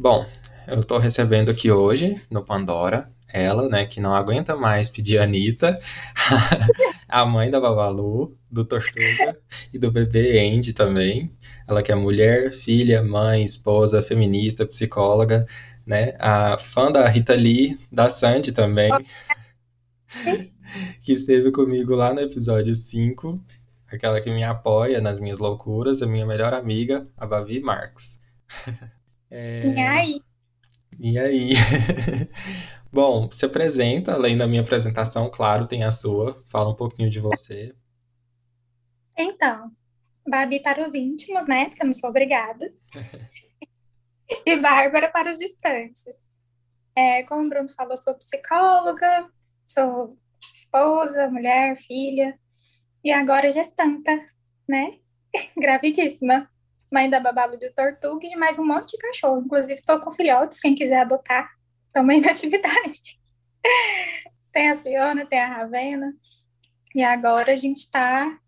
Bom, eu tô recebendo aqui hoje, no Pandora, ela, né, que não aguenta mais pedir a Anitta, a mãe da Babalu, do Tortuga e do bebê Andy também. Ela que é mulher, filha, mãe, esposa, feminista, psicóloga, né? A fã da Rita Lee, da Sandy também, que esteve comigo lá no episódio 5, aquela que me apoia nas minhas loucuras, a minha melhor amiga, a Bavi Marx. É... E aí? E aí? Bom, se apresenta, além da minha apresentação, claro, tem a sua. Fala um pouquinho de você. Então, Babi para os íntimos, né? Porque eu não sou obrigada. e Bárbara para os distantes. É, como o Bruno falou, sou psicóloga, sou esposa, mulher, filha e agora gestanta, né? Gravidíssima. Mãe da Babalu de Tortuga e mais um monte de cachorro. Inclusive, estou com filhotes, quem quiser adotar, também na atividade. tem a Fiona, tem a Ravena. E agora a gente está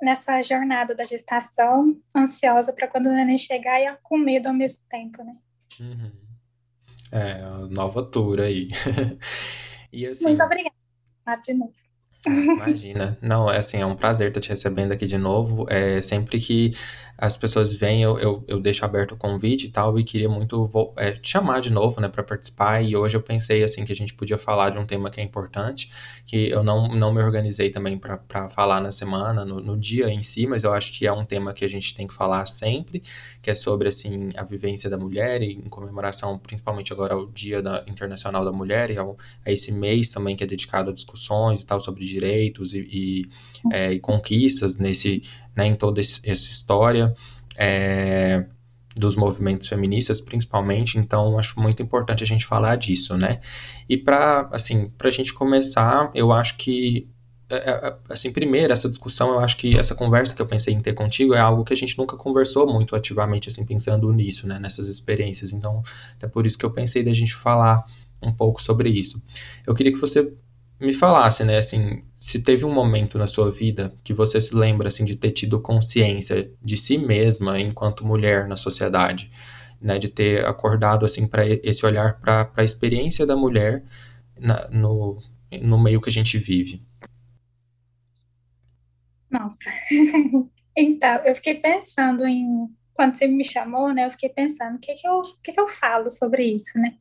nessa jornada da gestação, ansiosa para quando o neném chegar e com medo ao mesmo tempo, né? Uhum. É, nova tour aí. e assim, Muito obrigada. Ah, de novo. Imagina. Não, é assim, é um prazer estar te recebendo aqui de novo. É, sempre que as pessoas vêm, eu, eu, eu, deixo aberto o convite e tal, e queria muito é, te chamar de novo, né, para participar, e hoje eu pensei, assim, que a gente podia falar de um tema que é importante, que eu não, não me organizei também para falar na semana, no, no, dia em si, mas eu acho que é um tema que a gente tem que falar sempre, que é sobre, assim, a vivência da mulher, e em comemoração, principalmente agora ao Dia da, Internacional da Mulher, e ao, a esse mês também que é dedicado a discussões e tal, sobre direitos e, e, é, e conquistas nesse né, em toda essa história é, dos movimentos feministas, principalmente. Então, acho muito importante a gente falar disso, né? E para assim, para a gente começar, eu acho que é, é, assim, primeiro, essa discussão, eu acho que essa conversa que eu pensei em ter contigo é algo que a gente nunca conversou muito ativamente, assim, pensando nisso, né, nessas experiências. Então, é por isso que eu pensei da gente falar um pouco sobre isso. Eu queria que você me falasse, né, assim, se teve um momento na sua vida que você se lembra, assim, de ter tido consciência de si mesma enquanto mulher na sociedade, né, de ter acordado, assim, para esse olhar para a experiência da mulher na, no, no meio que a gente vive. Nossa. então, eu fiquei pensando em quando você me chamou, né? Eu fiquei pensando, o que que eu, que que eu falo sobre isso, né?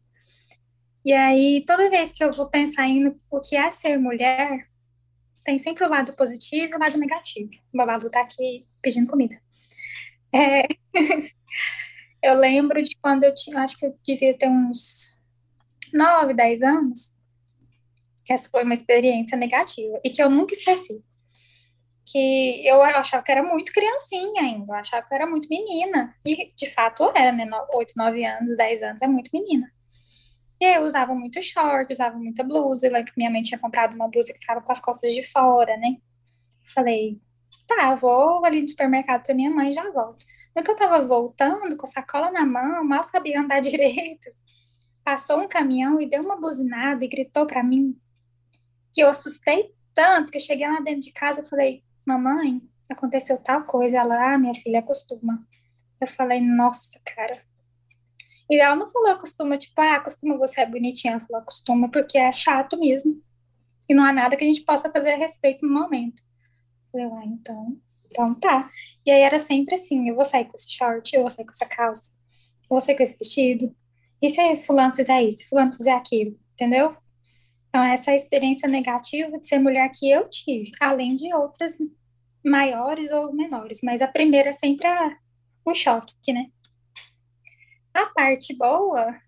E aí, toda vez que eu vou pensar em o que é ser mulher, tem sempre o lado positivo e o lado negativo. O Babalu tá aqui pedindo comida. É... eu lembro de quando eu tinha, acho que eu devia ter uns 9, 10 anos, que essa foi uma experiência negativa e que eu nunca esqueci. Que eu achava que era muito criancinha ainda, eu achava que era muito menina. E de fato era, né? 8, 9 anos, 10 anos é muito menina. E eu usava muito short, usava muita blusa. Eu lembro que minha mãe tinha comprado uma blusa que ficava com as costas de fora, né? Falei, tá, vou ali no supermercado pra minha mãe e já volto. No que eu tava voltando, com sacola na mão, mal sabia andar direito, passou um caminhão e deu uma buzinada e gritou para mim que eu assustei tanto que eu cheguei lá dentro de casa e falei, mamãe, aconteceu tal coisa. Ela, ah, minha filha acostuma. Eu falei, nossa, cara, e ela não falou acostuma, tipo, ah, acostuma você é bonitinha. Ela falou acostuma porque é chato mesmo. E não há nada que a gente possa fazer a respeito no momento. Eu, ah, então, então tá. E aí era sempre assim, eu vou sair com esse short, eu vou sair com essa calça, eu vou sair com esse vestido. E se fulano fizer isso, fulano fizer aquilo, entendeu? Então, essa é experiência negativa de ser mulher que eu tive, além de outras maiores ou menores. Mas a primeira é sempre a, o choque, né? A parte boa,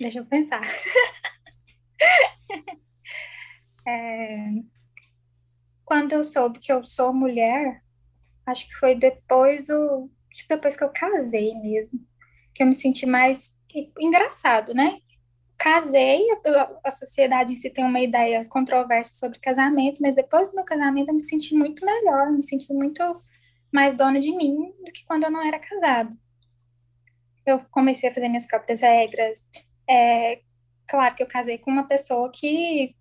deixa eu pensar. é, quando eu soube que eu sou mulher, acho que foi depois do. Depois que eu casei mesmo. Que eu me senti mais engraçado, né? Casei, a, a sociedade em si tem uma ideia controversa sobre casamento, mas depois do meu casamento eu me senti muito melhor, me senti muito mais dona de mim do que quando eu não era casada eu comecei a fazer minhas próprias regras. É, claro que eu casei com uma pessoa que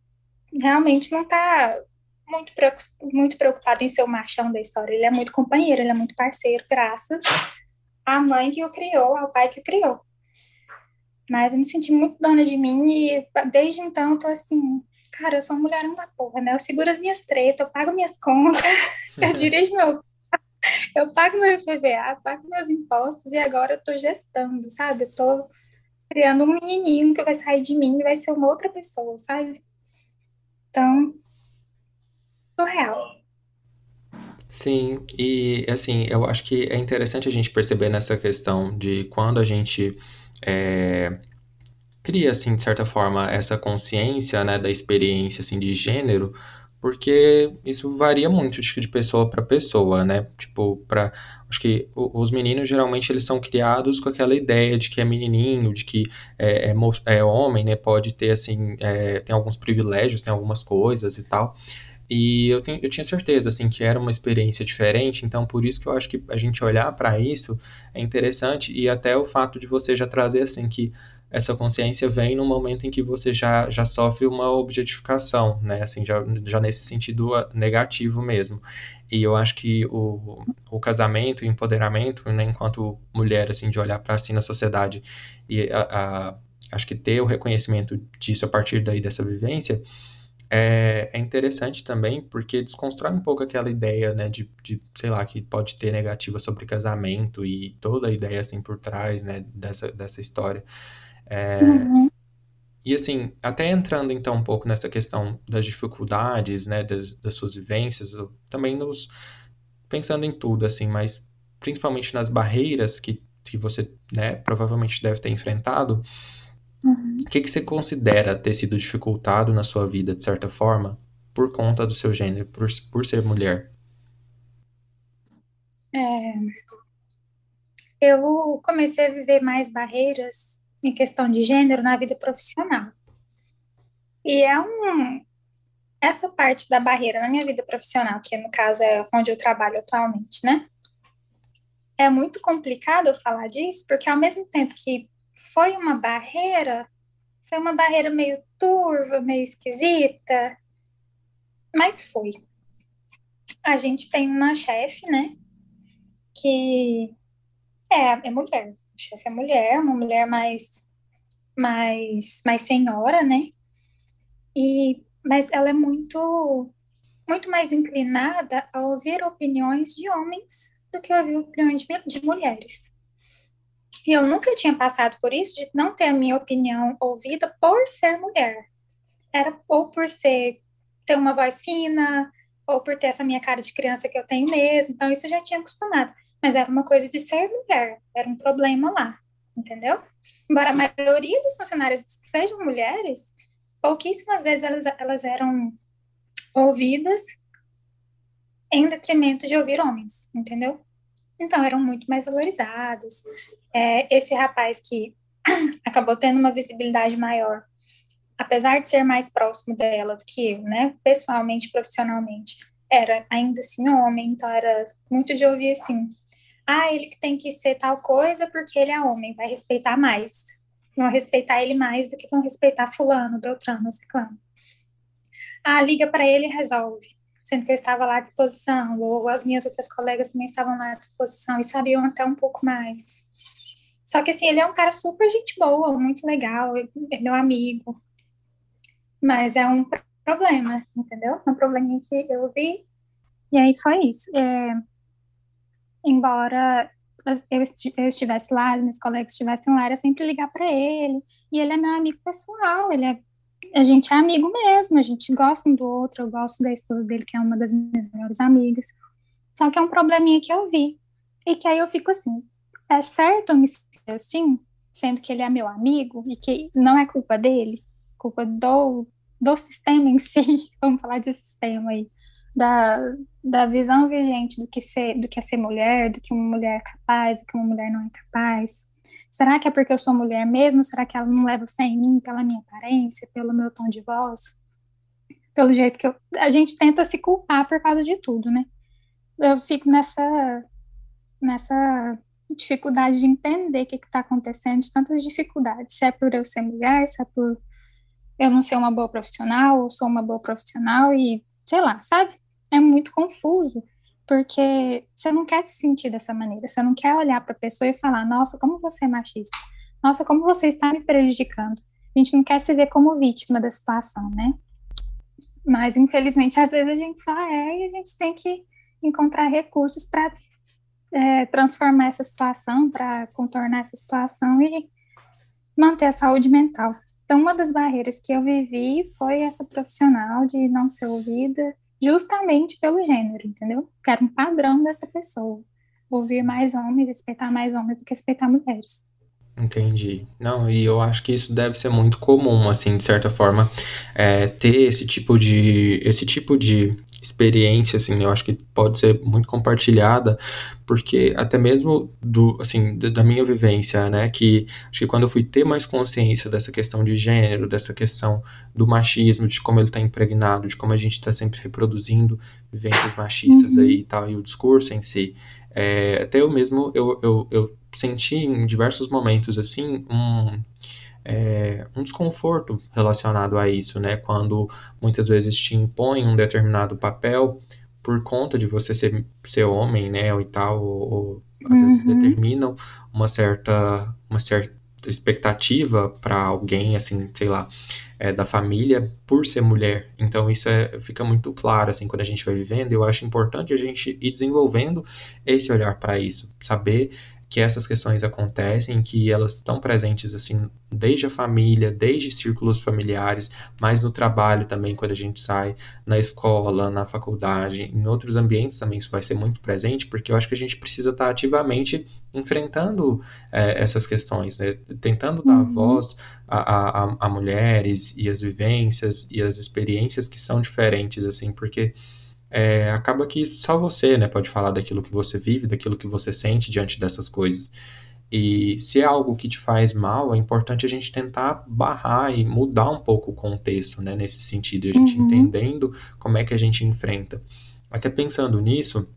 realmente não está muito, muito preocupado em ser o machão da história. Ele é muito companheiro, ele é muito parceiro, graças à mãe que o criou, ao pai que o criou. Mas eu me senti muito dona de mim e desde então eu tô assim, cara, eu sou mulherão da porra, né? Eu seguro as minhas tretas, eu pago minhas contas, eu dirijo meu. Eu pago meu IPVA, pago meus impostos e agora eu tô gestando, sabe? Eu tô criando um menininho que vai sair de mim e vai ser uma outra pessoa, sabe? Então, surreal. Sim, e assim, eu acho que é interessante a gente perceber nessa questão de quando a gente é, cria, assim, de certa forma, essa consciência, né, da experiência, assim, de gênero, porque isso varia muito, de pessoa para pessoa, né? Tipo, para acho que os meninos geralmente eles são criados com aquela ideia de que é menininho, de que é, é, é homem, né? Pode ter assim, é, tem alguns privilégios, tem algumas coisas e tal. E eu, tenho, eu tinha certeza, assim, que era uma experiência diferente, então por isso que eu acho que a gente olhar para isso é interessante e até o fato de você já trazer, assim, que essa consciência vem no momento em que você já, já sofre uma objetificação, né, assim, já, já nesse sentido negativo mesmo. E eu acho que o, o casamento, o empoderamento, né, enquanto mulher, assim, de olhar para si na sociedade e a, a, acho que ter o reconhecimento disso a partir daí dessa vivência, é, é interessante também porque desconstrói um pouco aquela ideia, né, de, de, sei lá, que pode ter negativa sobre casamento e toda a ideia, assim, por trás, né, dessa, dessa história. É, uhum. E, assim, até entrando, então, um pouco nessa questão das dificuldades, né, das, das suas vivências, também nos... pensando em tudo, assim, mas principalmente nas barreiras que, que você, né, provavelmente deve ter enfrentado, Uhum. O que, que você considera ter sido dificultado na sua vida, de certa forma, por conta do seu gênero, por, por ser mulher? É, eu comecei a viver mais barreiras em questão de gênero na vida profissional. E é um. Essa parte da barreira na minha vida profissional, que no caso é onde eu trabalho atualmente, né? É muito complicado eu falar disso, porque ao mesmo tempo que foi uma barreira, foi uma barreira meio turva, meio esquisita, mas foi. A gente tem uma chefe, né, que é, é mulher. Chefe é mulher, uma mulher mais, mais, mais senhora, né, e, mas ela é muito, muito mais inclinada a ouvir opiniões de homens do que ouvir opiniões de, de mulheres. E eu nunca tinha passado por isso, de não ter a minha opinião ouvida por ser mulher. Era ou por ser ter uma voz fina, ou por ter essa minha cara de criança que eu tenho mesmo. Então, isso eu já tinha acostumado. Mas era uma coisa de ser mulher, era um problema lá, entendeu? Embora a maioria das funcionárias sejam mulheres, pouquíssimas vezes elas, elas eram ouvidas em detrimento de ouvir homens, entendeu? Então, eram muito mais valorizados. É, esse rapaz que acabou tendo uma visibilidade maior, apesar de ser mais próximo dela do que eu, né, pessoalmente, profissionalmente, era ainda assim homem, então era muito de ouvir assim, ah, ele que tem que ser tal coisa porque ele é homem, vai respeitar mais. Vão respeitar ele mais do que vão respeitar fulano, beltrano, ciclano. Ah, liga para ele e resolve sendo que eu estava lá à disposição, ou as minhas outras colegas também estavam lá à disposição e sabiam até um pouco mais. Só que, assim, ele é um cara super gente boa, muito legal, é meu amigo, mas é um problema, entendeu? Um probleminha que eu vi, e aí foi isso. É, embora eu estivesse lá, meus colegas estivessem lá, era sempre ligar para ele, e ele é meu amigo pessoal, ele é a gente é amigo mesmo, a gente gosta um do outro, eu gosto da esposa dele, que é uma das minhas melhores amigas. Só que é um probleminha que eu vi. E que aí eu fico assim, é certo eu me sentir assim, sendo que ele é meu amigo e que não é culpa dele, culpa do, do sistema em si, vamos falar de sistema aí, da, da visão vigente do que, ser, do que é ser mulher, do que uma mulher é capaz, do que uma mulher não é capaz. Será que é porque eu sou mulher mesmo? Será que ela não leva fé em mim pela minha aparência, pelo meu tom de voz? Pelo jeito que eu. A gente tenta se culpar por causa de tudo, né? Eu fico nessa. nessa dificuldade de entender o que está acontecendo, de tantas dificuldades. Se é por eu ser mulher, se é por eu não ser uma boa profissional, ou sou uma boa profissional, e sei lá, sabe? É muito confuso porque você não quer se sentir dessa maneira, você não quer olhar para a pessoa e falar, nossa, como você é machista, nossa, como você está me prejudicando. A gente não quer se ver como vítima da situação, né? Mas, infelizmente, às vezes a gente só é e a gente tem que encontrar recursos para é, transformar essa situação, para contornar essa situação e manter a saúde mental. Então, uma das barreiras que eu vivi foi essa profissional de não ser ouvida justamente pelo gênero, entendeu? Que era um padrão dessa pessoa. Ouvir mais homens, respeitar mais homens do que respeitar mulheres. Entendi. Não, e eu acho que isso deve ser muito comum, assim, de certa forma, é, ter esse tipo de, esse tipo de experiência, assim, eu acho que pode ser muito compartilhada, porque até mesmo do, assim, da minha vivência, né, que acho que quando eu fui ter mais consciência dessa questão de gênero, dessa questão do machismo, de como ele está impregnado, de como a gente está sempre reproduzindo vivências machistas uhum. aí e tal, e o discurso em si, é, até eu mesmo, eu, eu, eu senti em diversos momentos, assim, um, é, um desconforto relacionado a isso, né? Quando muitas vezes te impõem um determinado papel por conta de você ser, ser homem, né? Ou e tal, ou, ou às uhum. vezes determinam uma certa, uma certa expectativa para alguém, assim, sei lá, é, da família por ser mulher. Então isso é, fica muito claro assim quando a gente vai vivendo. Eu acho importante a gente ir desenvolvendo esse olhar para isso, saber que essas questões acontecem, que elas estão presentes assim desde a família, desde círculos familiares, mas no trabalho também quando a gente sai, na escola, na faculdade, em outros ambientes também isso vai ser muito presente, porque eu acho que a gente precisa estar ativamente enfrentando é, essas questões, né? tentando dar uhum. voz a, a, a mulheres e as vivências e as experiências que são diferentes, assim, porque é, acaba que só você né, pode falar daquilo que você vive, daquilo que você sente diante dessas coisas. E se é algo que te faz mal, é importante a gente tentar barrar e mudar um pouco o contexto, né, nesse sentido, e a gente uhum. entendendo como é que a gente enfrenta. Até pensando nisso,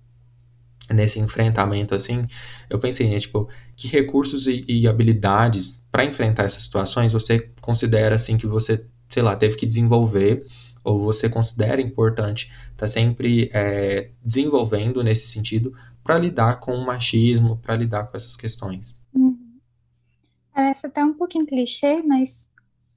nesse enfrentamento assim, eu pensei, né, tipo, que recursos e, e habilidades para enfrentar essas situações você considera assim que você, sei lá, teve que desenvolver ou você considera importante estar tá sempre é, desenvolvendo nesse sentido para lidar com o machismo, para lidar com essas questões. Uhum. Parece até um pouquinho clichê, mas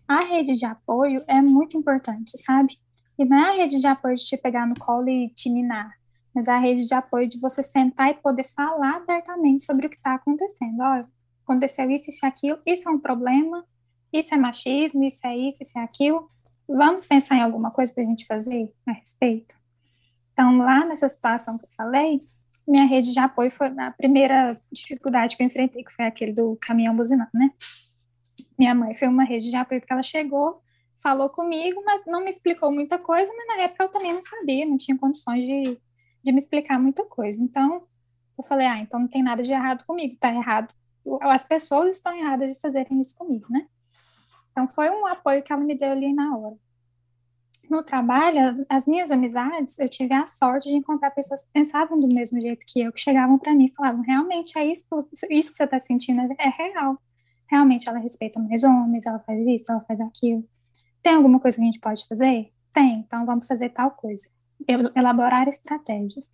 a rede de apoio é muito importante, sabe? E não é a rede de apoio de te pegar no colo e te minar, mas é a rede de apoio de você sentar e poder falar abertamente sobre o que está acontecendo. Olha, aconteceu isso, isso e aquilo, isso é um problema, isso é machismo, isso é isso, isso é aquilo vamos pensar em alguma coisa para a gente fazer a respeito? Então, lá nessa situação que eu falei, minha rede de apoio foi a primeira dificuldade que eu enfrentei, que foi aquele do caminhão buzinando, né? Minha mãe foi uma rede de apoio porque ela chegou, falou comigo, mas não me explicou muita coisa, mas na época eu também não sabia, não tinha condições de, de me explicar muita coisa. Então, eu falei, ah, então não tem nada de errado comigo, tá errado. As pessoas estão erradas de fazerem isso comigo, né? Então, foi um apoio que ela me deu ali na hora. No trabalho, as minhas amizades, eu tive a sorte de encontrar pessoas que pensavam do mesmo jeito que eu, que chegavam para mim e falavam: realmente é isso, isso que você está sentindo é, real. Realmente ela respeita mais homens, ela faz isso, ela faz aquilo. Tem alguma coisa que a gente pode fazer? Tem, então vamos fazer tal coisa. Elaborar estratégias.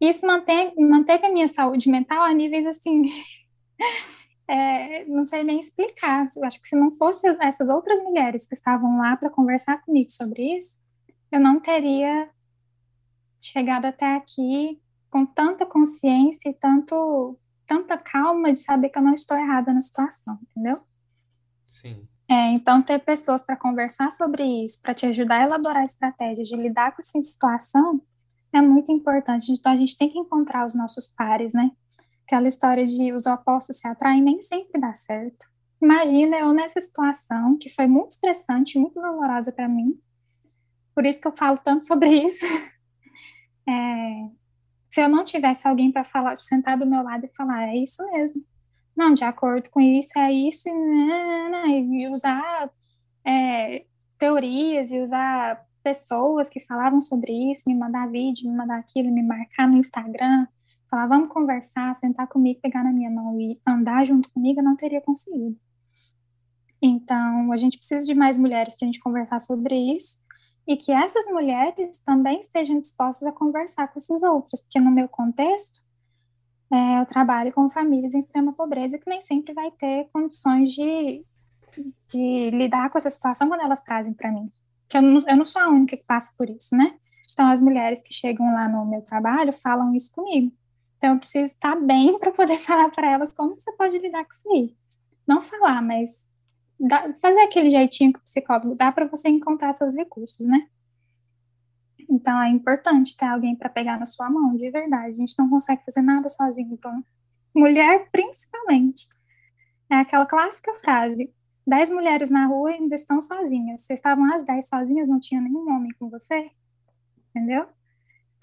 Isso mantém, manteve a minha saúde mental a níveis assim é, não sei nem explicar. Eu acho que se não fossem essas outras mulheres que estavam lá para conversar comigo sobre isso, eu não teria chegado até aqui com tanta consciência e tanto, tanta calma de saber que eu não estou errada na situação, entendeu? Sim. É, então, ter pessoas para conversar sobre isso, para te ajudar a elaborar estratégias de lidar com essa situação, é muito importante. Então, a gente tem que encontrar os nossos pares, né? Aquela história de os opostos se atraem nem sempre dá certo. Imagina eu nessa situação que foi muito estressante, muito dolorosa para mim. Por isso que eu falo tanto sobre isso. É, se eu não tivesse alguém para falar, sentar do meu lado e falar, é isso mesmo. Não, de acordo com isso, é isso, e, usar é, teorias e usar pessoas que falavam sobre isso, me mandar vídeo, me mandar aquilo, me marcar no Instagram, falar, vamos conversar, sentar comigo, pegar na minha mão e andar junto comigo, eu não teria conseguido. Então, a gente precisa de mais mulheres para a gente conversar sobre isso e que essas mulheres também estejam dispostas a conversar com essas outras, porque no meu contexto, é, eu trabalho com famílias em extrema pobreza que nem sempre vai ter condições de, de lidar com essa situação quando elas trazem para mim. Que eu não, eu não sou a única que passa por isso, né? Então, as mulheres que chegam lá no meu trabalho falam isso comigo. Então, eu preciso estar bem para poder falar para elas como você pode lidar com isso aí. Não falar, mas dá, fazer aquele jeitinho que o psicólogo dá para você encontrar seus recursos, né? Então é importante ter alguém para pegar na sua mão, de verdade. A gente não consegue fazer nada sozinho. Então, mulher, principalmente. É aquela clássica frase: dez mulheres na rua ainda estão sozinhas. Vocês estavam as dez sozinhas, não tinha nenhum homem com você? Entendeu?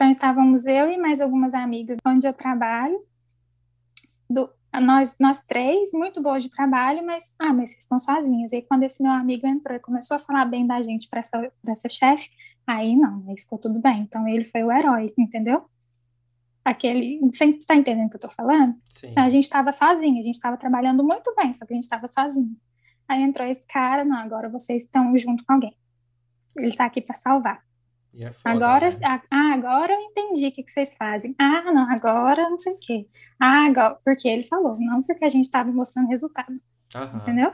Então estávamos eu e mais algumas amigas onde eu trabalho. Do, nós, nós três, muito boas de trabalho, mas, ah, mas vocês estão sozinhas. E aí, quando esse meu amigo entrou e começou a falar bem da gente para essa, essa chefe, aí não, aí ficou tudo bem. Então, ele foi o herói, entendeu? Aquele, você está entendendo o que eu estou falando? Sim. A gente estava sozinha, a gente estava trabalhando muito bem, só que a gente estava sozinho. Aí entrou esse cara, não, agora vocês estão junto com alguém. Ele está aqui para salvar. É foda, Agora, né? ah, agora eu entendi o que, que vocês fazem. Ah, não, agora não sei o quê. Ah, agora, porque ele falou, não porque a gente estava mostrando resultado, Aham. entendeu?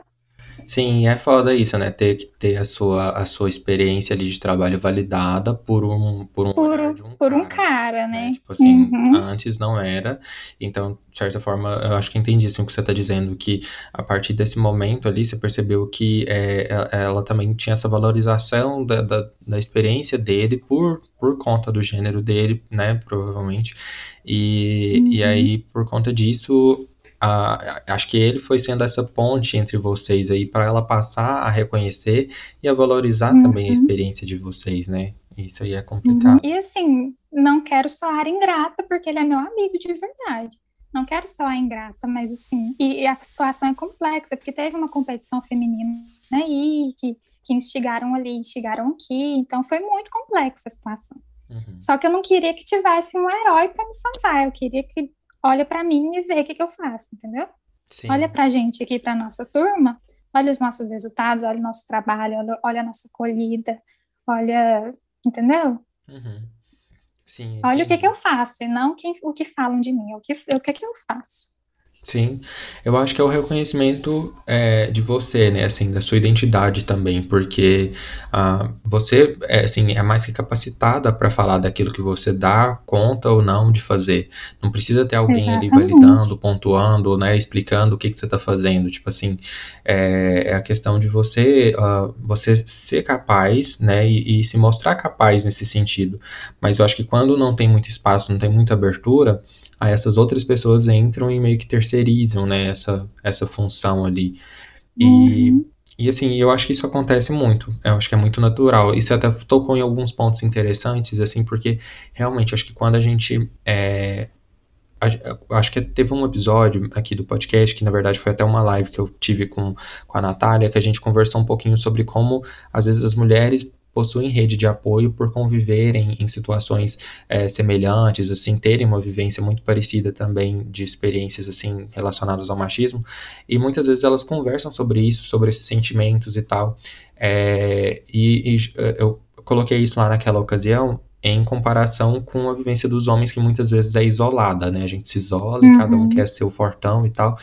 Sim, é foda isso, né? Ter que ter a sua, a sua experiência ali de trabalho validada por um, por um Por, um- um por um cara, cara, né? né? Tipo assim, Uhum. antes não era. Então, de certa forma, eu acho que entendi assim, o que você está dizendo, que a partir desse momento ali, você percebeu que é, ela, também tinha essa valorização da, da, da experiência dele por, por conta do gênero dele, né? Provavelmente. E, e Uhum. aí, por conta disso, a- acho que ele foi sendo essa ponte entre vocês aí para ela passar a reconhecer e a valorizar também a Uhum. experiência de vocês, né? Isso aí é Uhum. complicado. E assim, não quero soar ingrata, porque ele é meu amigo de verdade. Não quero soar ingrata, mas assim, e, e a situação é complexa, porque teve uma competição feminina aí, que, que instigaram ali, instigaram aqui, então foi muito complexa a situação. Uhum. Só que eu não queria que tivesse um herói para me salvar, eu queria que olha para mim e vê o que, que eu faço, entendeu? Sim. Olha pra gente aqui, pra nossa turma, olha os nossos resultados, olha o nosso trabalho, olha, olha a nossa colhida, olha, entendeu? Uhum. Sim, Olha o que, que eu faço, e não quem, o que falam de mim, o que, o que, que eu faço. Sim, eu acho que é o reconhecimento é, de você, né, assim, da sua identidade também, porque ah, você, é, assim, é mais que capacitada para falar daquilo que você dá conta ou não de fazer. Não precisa ter alguém ali Exatamente. validando, pontuando, né, explicando o que que você está fazendo. Tipo assim, é, é a questão de você, ah, você ser capaz, né, e, e se mostrar capaz nesse sentido. Mas eu acho que quando não tem muito espaço, não tem muita abertura aí essas outras pessoas entram e meio que terceirizam, né, essa, essa função ali. E, Uhum. e assim, eu acho que isso acontece muito. Eu acho que é muito natural. E você até tocou em alguns pontos interessantes, assim, porque realmente acho que quando a gente. é, acho que teve um episódio aqui do podcast, que na verdade foi até uma live que eu tive com, com a Natália, que a gente conversou um pouquinho sobre como às vezes as mulheres possuem rede de apoio por conviverem em situações é, semelhantes, assim, terem uma vivência muito parecida também de experiências assim relacionadas ao machismo, e muitas vezes elas conversam sobre isso, sobre esses sentimentos e tal. É, e, e eu coloquei isso lá naquela ocasião em comparação com a vivência dos homens que muitas vezes é isolada, né? A gente se isola e cada um Uhum. quer ser o fortão e tal.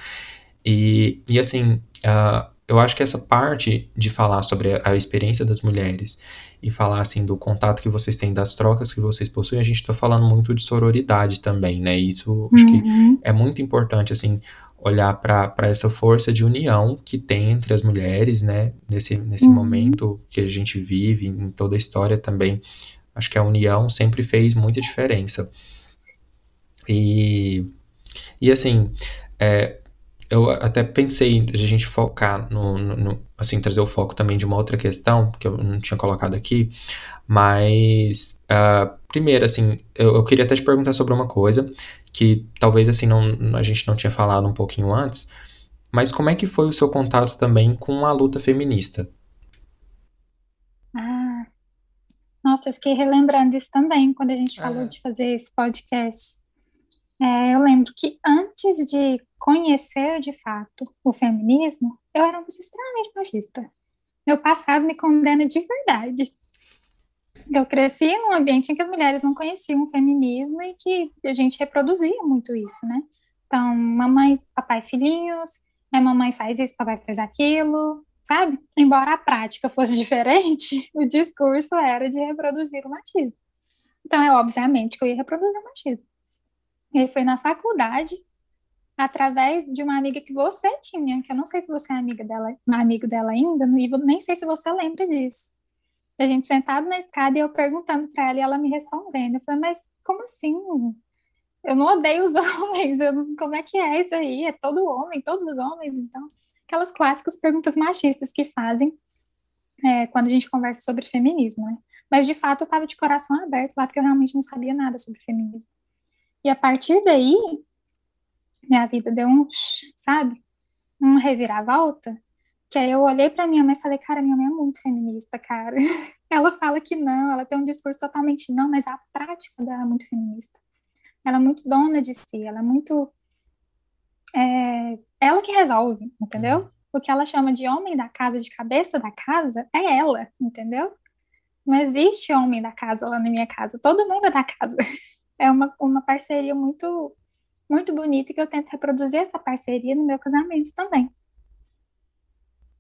E, e assim, ah, eu acho que essa parte de falar sobre a, a experiência das mulheres e falar assim do contato que vocês têm, das trocas que vocês possuem, a gente está falando muito de sororidade também, né? Isso acho que Uhum. é muito importante assim olhar para para essa força de união que tem entre as mulheres, né? Nesse nesse Uhum. momento que a gente vive, em toda a história também. Acho que a união sempre fez muita diferença. E, e assim, é, eu até pensei de a gente focar no, no- no- assim, trazer o foco também de uma outra questão que eu não tinha colocado aqui, mas ah, primeiro, assim, eu, eu queria até te perguntar sobre uma coisa que talvez assim não, a gente não tinha falado um pouquinho antes, mas como é que foi o seu contato também com a luta feminista? Ah, nossa, eu fiquei relembrando isso também quando a gente falou de fazer esse podcast. É, eu lembro que antes de conhecer de fato o feminismo, eu era extremamente machista. Meu passado me condena de verdade. Eu cresci num ambiente em que as mulheres não conheciam o feminismo e que a gente reproduzia muito isso, né? Então, mamãe, papai, filhinhos, a mamãe faz isso, papai faz aquilo, sabe? Embora a prática fosse diferente, o discurso era de reproduzir o machismo. Então, é obviamente que eu ia reproduzir o machismo. E foi na faculdade, através de uma amiga que você tinha, que eu não sei se você é amiga dela, amigo dela ainda, Ivo, nem sei se você lembra disso. A gente sentado na escada e eu perguntando para ela e ela me respondendo. Eu falei, mas como assim? Eu não odeio os homens, eu, como é que é isso aí? É todo homem, todos os homens, então. Aquelas clássicas perguntas machistas que fazem é, quando a gente conversa sobre feminismo, né? Mas de fato eu estava de coração aberto lá, porque eu realmente não sabia nada sobre feminismo. E a partir daí, minha vida deu um, sabe, uma reviravolta, que aí eu olhei para minha mãe e falei, cara, minha mãe é muito feminista, cara. ela fala que não, ela tem um discurso totalmente não, mas a prática dela é muito feminista. Ela é muito dona de si, ela é muito. É, ela que resolve, entendeu? Uhum. O que ela chama de homem da casa, de cabeça da casa, é ela, entendeu? Não existe homem da casa lá na minha casa, todo mundo é da casa. É uma, uma parceria muito muito bonita e que eu tento reproduzir essa parceria no meu casamento também.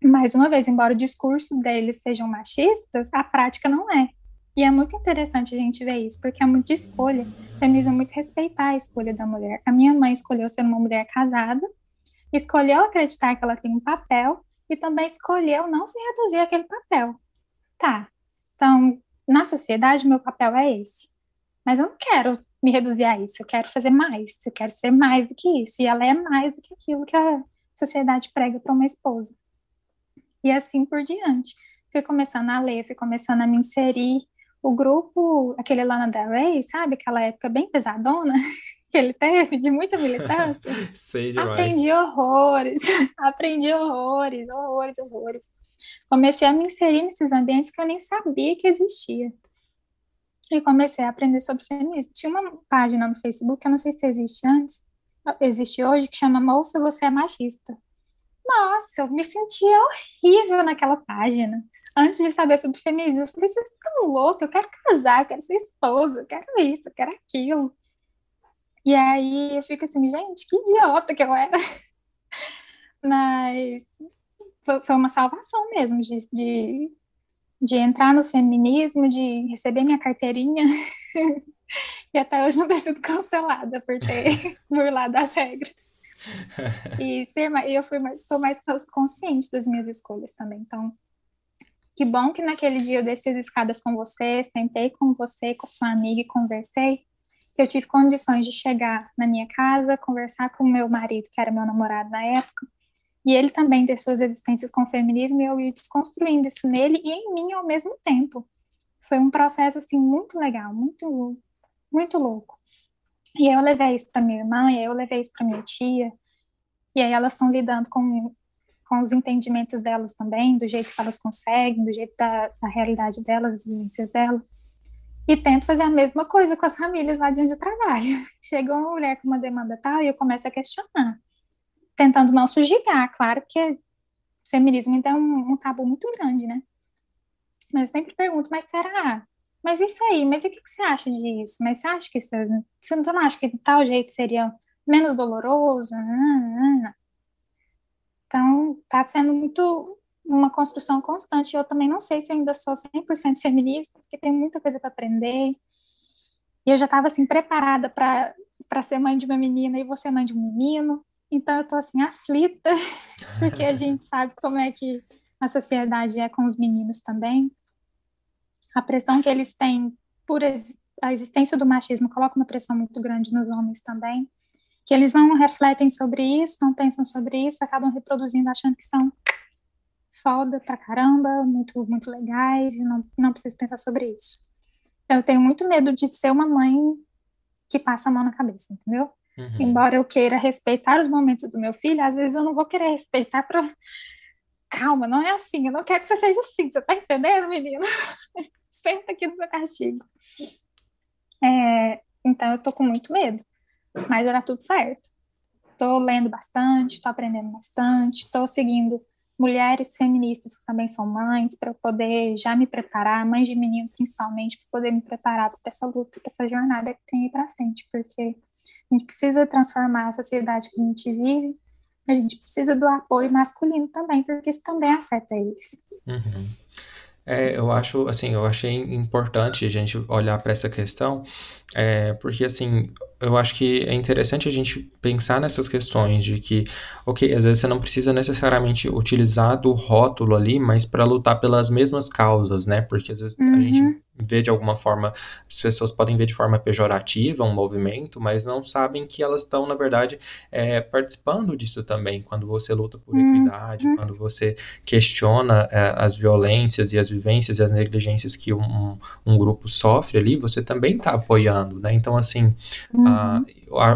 Mais uma vez, embora o discurso deles sejam machistas, a prática não é. E é muito interessante a gente ver isso, porque é muito escolha. O feminismo é muito respeitar a escolha da mulher. A minha mãe escolheu ser uma mulher casada, escolheu acreditar que ela tem um papel e também escolheu não se reduzir àquele papel. Tá. Então, na sociedade, meu papel é esse. Mas eu não quero me reduzir a isso, eu quero fazer mais, eu quero ser mais do que isso. E ela é mais do que aquilo que a sociedade prega para uma esposa. E assim por diante. Fui começando a ler, fui começando a me inserir. O grupo, aquele Lana Del Rey, sabe? Aquela época bem pesadona que ele teve, de muita militância. Sei demais. Aprendi horrores, aprendi horrores, horrores, horrores. Comecei a me inserir nesses ambientes que eu nem sabia que existia e comecei a aprender sobre feminismo. Tinha uma página no Facebook, eu não sei se existe antes, existe hoje, que chama Moça, Você é Machista. Nossa, eu me sentia horrível naquela página. Antes de saber sobre feminismo, eu falei, vocês estão loucos, eu quero casar, eu quero ser esposa, eu quero isso, eu quero aquilo. E aí eu fico assim, gente, que idiota que eu era. Mas foi uma salvação mesmo de, de de entrar no feminismo, de receber minha carteirinha. e até hoje não ter sido cancelada por ter burlado as regras. E ser eu fui sou mais consciente das minhas escolhas também. Então, que bom que naquele dia eu desci as escadas com você, sentei com você, com sua amiga e conversei. Que eu tive condições de chegar na minha casa, conversar com meu marido, que era meu namorado na época, e ele também ter suas existências com o feminismo e eu ir desconstruindo isso nele e em mim ao mesmo tempo. Foi um processo assim muito legal, muito muito louco. E eu levei isso para minha irmã, e eu levei isso para minha tia. E aí elas estão lidando com com os entendimentos delas também, do jeito que elas conseguem, do jeito da, da realidade delas, das vivências delas. E tento fazer a mesma coisa com as famílias lá de onde eu trabalho. Chega uma mulher com uma demanda tal e eu começo a questionar tentando não sujigar, claro que feminismo ainda é um, um, tabu muito grande, né? Mas eu sempre pergunto, mas será? Mas isso aí, mas o que, que você acha disso? Mas você acha que isso, você não acha que de tal jeito seria menos doloroso? Então, tá sendo muito uma construção constante. Eu também não sei se eu ainda sou 100% feminista, porque tem muita coisa para aprender. E eu já estava assim preparada para ser mãe de uma menina e você mãe de um menino. Então eu tô assim aflita, porque a gente sabe como é que a sociedade é com os meninos também. A pressão que eles têm por a existência do machismo coloca uma pressão muito grande nos homens também, que eles não refletem sobre isso, não pensam sobre isso, acabam reproduzindo achando que são foda pra caramba, muito muito legais e não não preciso pensar sobre isso. Então, eu tenho muito medo de ser uma mãe que passa a mão na cabeça, entendeu? Uhum. Embora eu queira respeitar os momentos do meu filho, às vezes eu não vou querer respeitar para. Calma, não é assim. Eu não quero que você seja assim. Você tá entendendo, menino? Senta aqui no seu castigo. É, então eu tô com muito medo. Mas era tudo certo. Tô lendo bastante, tô aprendendo bastante, tô seguindo mulheres feministas que também são mães, para eu poder já me preparar, mães de menino principalmente, para poder me preparar para essa luta, para essa jornada que tem aí para frente, porque a gente precisa transformar a sociedade que a gente vive, a gente precisa do apoio masculino também, porque isso também afeta eles. Uhum. É, eu acho, assim, eu achei importante a gente olhar para essa questão, é, porque, assim, eu acho que é interessante a gente pensar nessas questões de que, ok, às vezes você não precisa necessariamente utilizar do rótulo ali, mas para lutar pelas mesmas causas, né? Porque às vezes a gente Uhum, vê de alguma forma, as pessoas podem ver de forma pejorativa um movimento, mas não sabem que elas estão, na verdade, é, participando disso também. Quando você luta por uhum, equidade, quando você questiona é, as violências e as vivências e as negligências que um, um grupo sofre ali, você também está apoiando, né? Então, assim, uhum,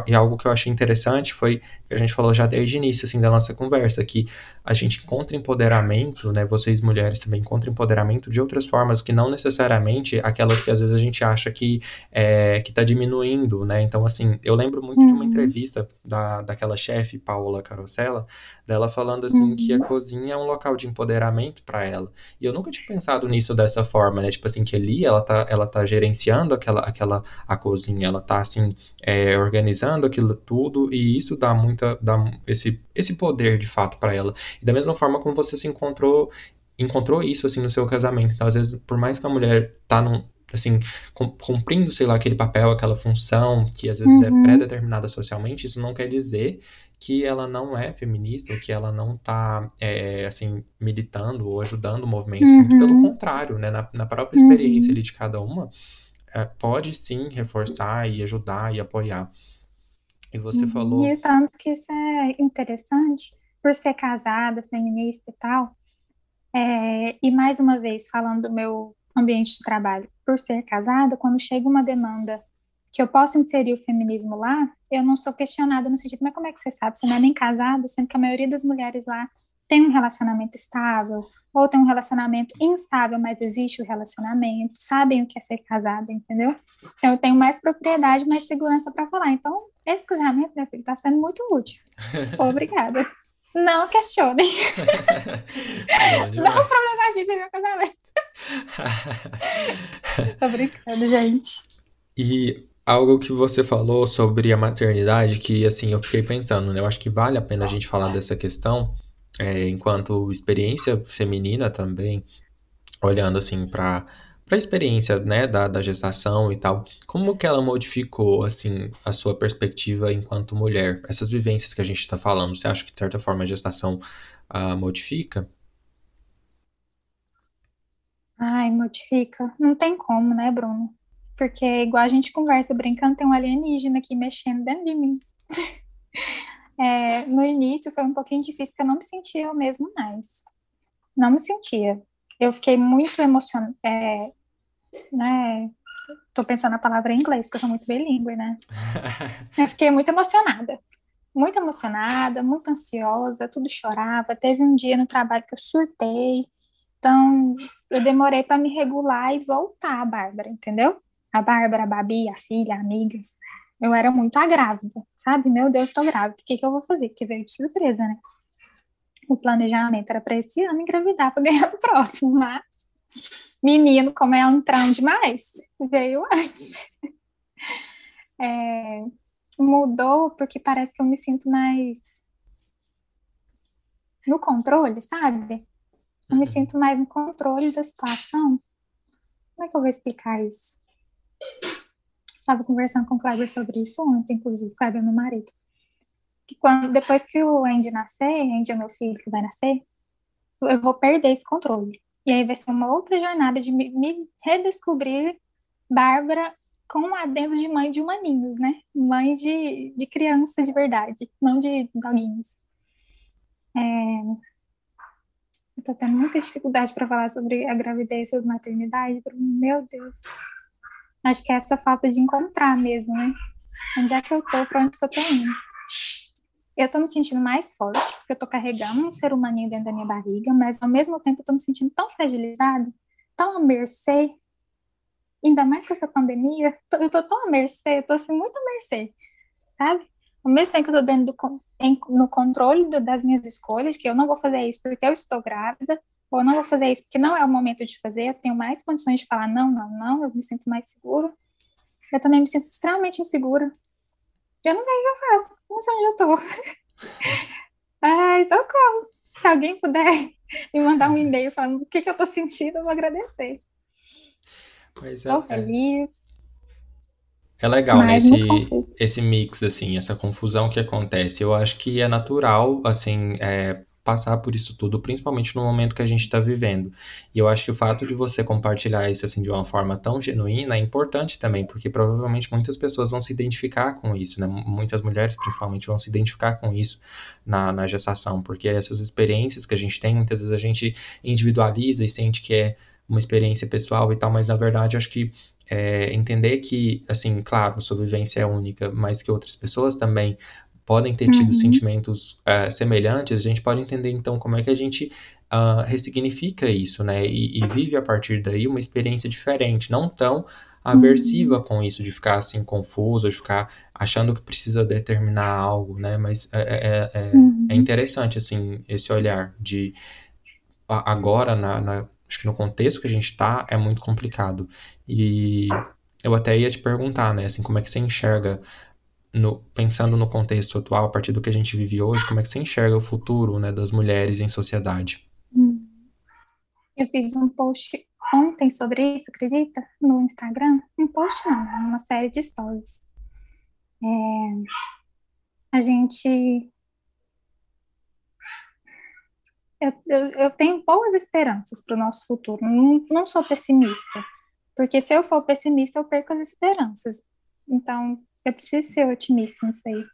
e algo que eu achei interessante foi que a gente falou já desde o início assim, da nossa conversa, que a gente encontra empoderamento, né? Vocês mulheres também encontram empoderamento de outras formas que não necessariamente aquelas que às vezes a gente acha que é, que está diminuindo, né? Então, assim, eu lembro muito de uma uhum, entrevista da, daquela chefe, Paola Carosella, dela falando assim que a uhum, cozinha é um local de empoderamento para ela. E eu nunca tinha pensado nisso dessa forma, né? Tipo assim, que ali ela tá, ela tá gerenciando aquela, aquela a cozinha, ela tá assim é, organizando aquilo tudo e isso dá muita dá esse esse poder de fato para ela. E da mesma forma como você se encontrou encontrou isso assim no seu casamento. Então, às vezes, por mais que a mulher tá num assim, cumprindo, sei lá, aquele papel, aquela função que às vezes é uhum, pré-determinada socialmente, isso não quer dizer que ela não é feminista ou que ela não está, é, assim, militando ou ajudando o movimento. Muito pelo uhum, contrário, né? Na, na própria experiência uhum, ali de cada uma, é, pode sim reforçar e ajudar e apoiar. E você uhum. E falou. o tanto que isso é interessante, por ser casada, feminista e tal, é, e mais uma vez, falando do meu ambiente de trabalho, por ser casada, quando chega uma demanda que eu posso inserir o feminismo lá, eu não sou questionada no sentido, mas como é que você sabe? Você não é nem casada, sendo que a maioria das mulheres lá tem um relacionamento estável, ou tem um relacionamento instável, mas existe o relacionamento, sabem o que é ser casada, entendeu? Então eu tenho mais propriedade, mais segurança para falar. Então, esse casamento, meu filho, está sendo muito útil. Obrigada. Não questionem. Não demais. problematizem meu casamento. Tô brincando, gente. E algo que você falou sobre a maternidade, que assim, eu fiquei pensando, né? Eu acho que vale a pena a gente falar dessa questão, é, enquanto experiência feminina também, olhando assim para para a experiência, né, da, da gestação e tal, como que ela modificou, assim, a sua perspectiva enquanto mulher? Essas vivências que a gente está falando, você acha que, de certa forma, a gestação ah, modifica? Ai, modifica. Não tem como, né, Bruno? Porque, igual a gente conversa brincando, tem um alienígena aqui mexendo dentro de mim. É, no início foi um pouquinho difícil, porque eu não me sentia eu mesmo mais. Não me sentia. Eu fiquei muito emocionada. É, né? Tô pensando a palavra em inglês, porque eu sou muito bilíngue, né? Eu fiquei muito emocionada. Muito emocionada, muito ansiosa, tudo chorava. Teve um dia no trabalho que eu surtei. Então, eu demorei para me regular e voltar a Bárbara, entendeu? A Bárbara, a Babi, a filha, a amiga. Eu era muito a grávida, sabe? Meu Deus, tô grávida. O que que eu vou fazer? Que veio de surpresa, né? O planejamento era para esse ano engravidar para ganhar no próximo, mas menino, como é um trão demais, veio antes. É, mudou porque parece que eu me sinto mais no controle, sabe? Eu me Uhum. sinto mais no controle da situação. Como é que eu vou explicar isso? Estava conversando com o Kleber sobre isso ontem, inclusive, o Kleber é meu marido. Que quando, depois que o Andy nascer, Andy é meu filho que vai nascer, eu vou perder esse controle. E aí vai ser uma outra jornada de me, redescobrir Bárbara com um adendo de mãe de humaninhos, né? Mãe de, de criança de verdade, não de doguinhos. É, eu tô tendo muita dificuldade para falar sobre a gravidez, sobre maternidade. Meu Deus. Acho que é essa falta de encontrar mesmo, né? Onde é que eu tô, pra onde que eu tô indo? Eu tô me sentindo mais forte, porque eu tô carregando um ser humaninho dentro da minha barriga, mas ao mesmo tempo eu tô me sentindo tão fragilizada, tão à mercê, ainda mais com essa pandemia, eu tô tão à mercê, eu tô assim, muito à mercê, sabe? ao mesmo tempo que eu estou dentro do, em, no controle do, das minhas escolhas, que eu não vou fazer isso porque eu estou grávida, ou não vou fazer isso porque não é o momento de fazer, eu tenho mais condições de falar não, não, não, eu me sinto mais seguro. Eu também me sinto extremamente insegura. Eu não sei o que eu faço, não sei onde eu tô. Ai, socorro! Se alguém puder me mandar um e-mail falando o que, que eu tô sentindo, eu vou agradecer. Pois Estou é, feliz. É legal, né, esse, esse mix, assim, essa confusão que acontece. Eu acho que é natural, assim, é, passar por isso tudo, principalmente no momento que a gente está vivendo. E eu acho que o fato de você compartilhar isso assim de uma forma tão genuína é importante também, porque provavelmente muitas pessoas vão se identificar com isso, né? Muitas mulheres, principalmente, vão se identificar com isso na, na gestação, porque essas experiências que a gente tem, muitas vezes a gente individualiza e sente que é uma experiência pessoal e tal, mas na verdade acho que é, entender que, assim, claro, sua vivência é única, mas que outras pessoas também podem ter tido uhum. sentimentos uh, semelhantes, a gente pode entender então como é que a gente uh, ressignifica isso, né? E, e, vive a partir daí uma experiência diferente, não tão aversiva uhum. com isso, de ficar assim confuso, de ficar achando que precisa determinar algo, né? Mas é, é, é, é uhum. é interessante, assim, esse olhar de agora, na, na, acho que no contexto que a gente está, é muito complicado. E eu até ia te perguntar, né, assim, como é que você enxerga no, pensando no contexto atual, a partir do que a gente vive hoje, como é que você enxerga o futuro né, das mulheres em sociedade? Eu fiz um post ontem sobre isso, acredita? No Instagram. Um post não, uma série de stories. É, a gente. Eu, eu, eu, tenho boas esperanças para o nosso futuro. Não, não sou pessimista. Porque se eu for pessimista, eu perco as esperanças. Então, eu preciso ser otimista nisso aí.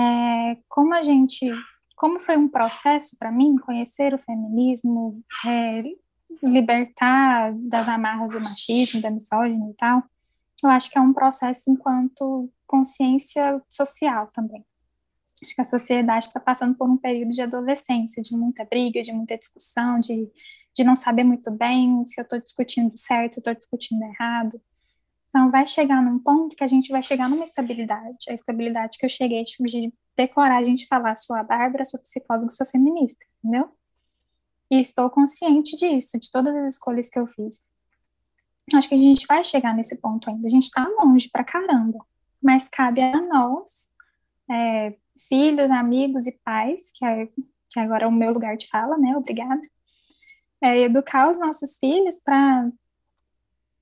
É, como a gente, como foi um processo para mim conhecer o feminismo, é, libertar das amarras do machismo, da misoginia e tal, eu acho que é um processo enquanto consciência social também. Acho que a sociedade está passando por um período de adolescência, de muita briga, de muita discussão, de, de não saber muito bem se eu estou discutindo certo, estou discutindo errado. Então, vai chegar num ponto que a gente vai chegar numa estabilidade. A estabilidade que eu cheguei tipo, de ter coragem de falar, sou a Bárbara, sou psicóloga, sou feminista, entendeu? E estou consciente disso, de todas as escolhas que eu fiz. Acho que a gente vai chegar nesse ponto ainda. A gente está longe pra caramba. Mas cabe a nós, é, filhos, amigos e pais, que, é, que agora é o meu lugar de fala, né? Obrigada. É, educar os nossos filhos para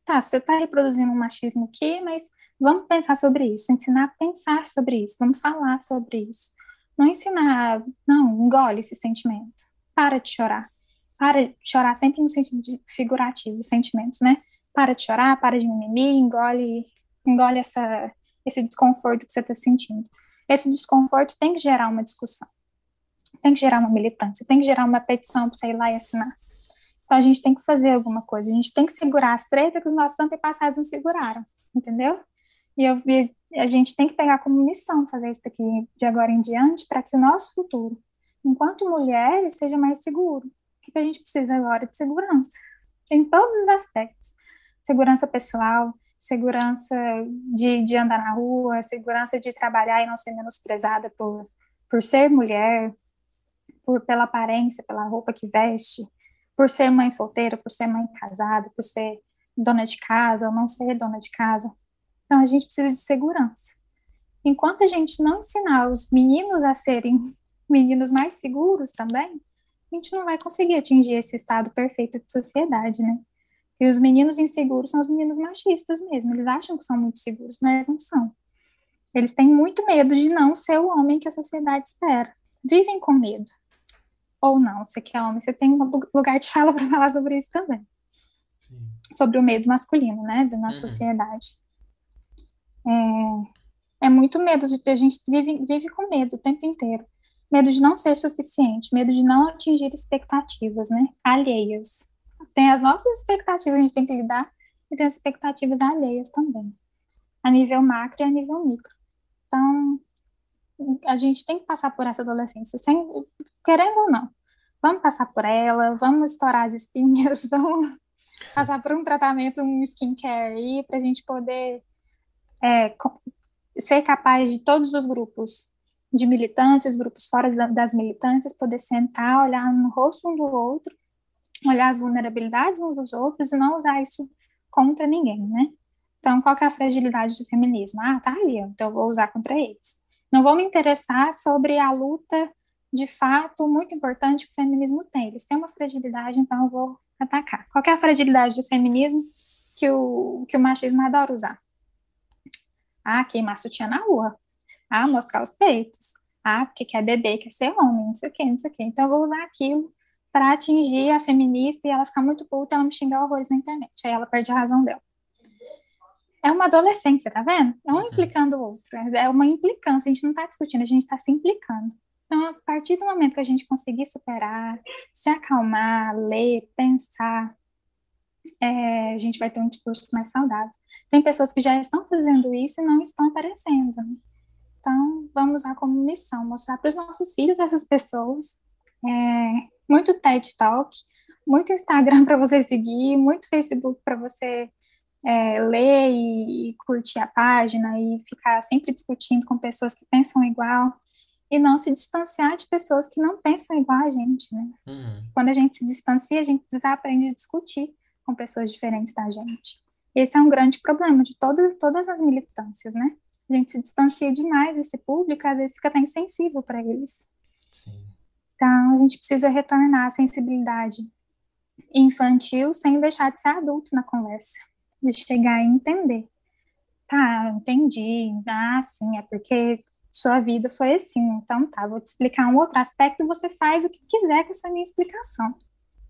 tá, você está reproduzindo um machismo aqui, mas vamos pensar sobre isso, ensinar a pensar sobre isso, vamos falar sobre isso. Não ensinar, não, engole esse sentimento, para de chorar. Para de chorar sempre no sentido figurativo, sentimentos, né? Para de chorar, para de mimimi, engole, engole essa, esse desconforto que você está sentindo. Esse desconforto tem que gerar uma discussão, tem que gerar uma militância, tem que gerar uma petição para ir lá e assinar. Então a gente tem que fazer alguma coisa, a gente tem que segurar as tretas que os nossos antepassados não seguraram, entendeu? E eu a gente tem que pegar como missão fazer isso daqui de agora em diante para que o nosso futuro, enquanto mulheres, seja mais seguro. O que a gente precisa agora de segurança? Em todos os aspectos. Segurança pessoal, segurança de, de andar na rua, segurança de trabalhar e não ser menosprezada por, por ser mulher, por, pela aparência, pela roupa que veste, por ser mãe solteira, por ser mãe casada, por ser dona de casa ou não ser dona de casa. Então a gente precisa de segurança. Enquanto a gente não ensinar os meninos a serem meninos mais seguros também, a gente não vai conseguir atingir esse estado perfeito de sociedade, né? E os meninos inseguros são os meninos machistas mesmo. Eles acham que são muito seguros, mas não são. Eles têm muito medo de não ser o homem que a sociedade espera. Vivem com medo ou não, você que é homem, você tem um lugar de fala para falar sobre isso também. Sim. Sobre o medo masculino, né, da nossa uhum. sociedade. É, é muito medo de a gente vive, vive com medo o tempo inteiro. Medo de não ser suficiente, medo de não atingir expectativas, né, alheias. Tem as nossas expectativas, a gente tem que lidar, e tem as expectativas alheias também, a nível macro e a nível micro. Então, a gente tem que passar por essa adolescência, sem, querendo ou não. Vamos passar por ela, vamos estourar as espinhas, vamos passar por um tratamento, um skincare aí, para a gente poder é, ser capaz de todos os grupos de militância, os grupos fora das militâncias, poder sentar, olhar no rosto um do outro, olhar as vulnerabilidades uns dos outros e não usar isso contra ninguém, né? Então, qual que é a fragilidade do feminismo? Ah, tá ali, então eu vou usar contra eles. Não vou me interessar sobre a luta de fato muito importante que o feminismo tem. Eles têm uma fragilidade, então eu vou atacar. Qual é a fragilidade do feminismo que o, que o machismo adora usar? Ah, queimar sutiã na rua. Ah, mostrar os peitos. Ah, porque quer beber, quer ser homem, não sei o quê, não sei o quê. Então eu vou usar aquilo para atingir a feminista e ela ficar muito puta, ela me xingar horrores na internet. Aí ela perde a razão dela. É uma adolescência, tá vendo? É um uhum. implicando o outro. É uma implicância. A gente não está discutindo, a gente está se implicando. Então, a partir do momento que a gente conseguir superar, se acalmar, ler, pensar, é, a gente vai ter um discurso mais saudável. Tem pessoas que já estão fazendo isso e não estão aparecendo. Então, vamos lá como missão, mostrar para os nossos filhos essas pessoas. É, muito TED Talk, muito Instagram para você seguir, muito Facebook para você é, ler e, e curtir a página e ficar sempre discutindo com pessoas que pensam igual e não se distanciar de pessoas que não pensam igual a gente, né? Uhum. Quando a gente se distancia, a gente desaprende a discutir com pessoas diferentes da gente. Esse é um grande problema de todas, todas as militâncias, né? A gente se distancia demais desse público, às vezes fica até insensível para eles. Sim. Então, a gente precisa retornar à sensibilidade infantil sem deixar de ser adulto na conversa, de chegar e entender. Tá, entendi. Ah, sim, é porque sua vida foi assim. Então, tá, vou te explicar um outro aspecto e você faz o que quiser com essa minha explicação.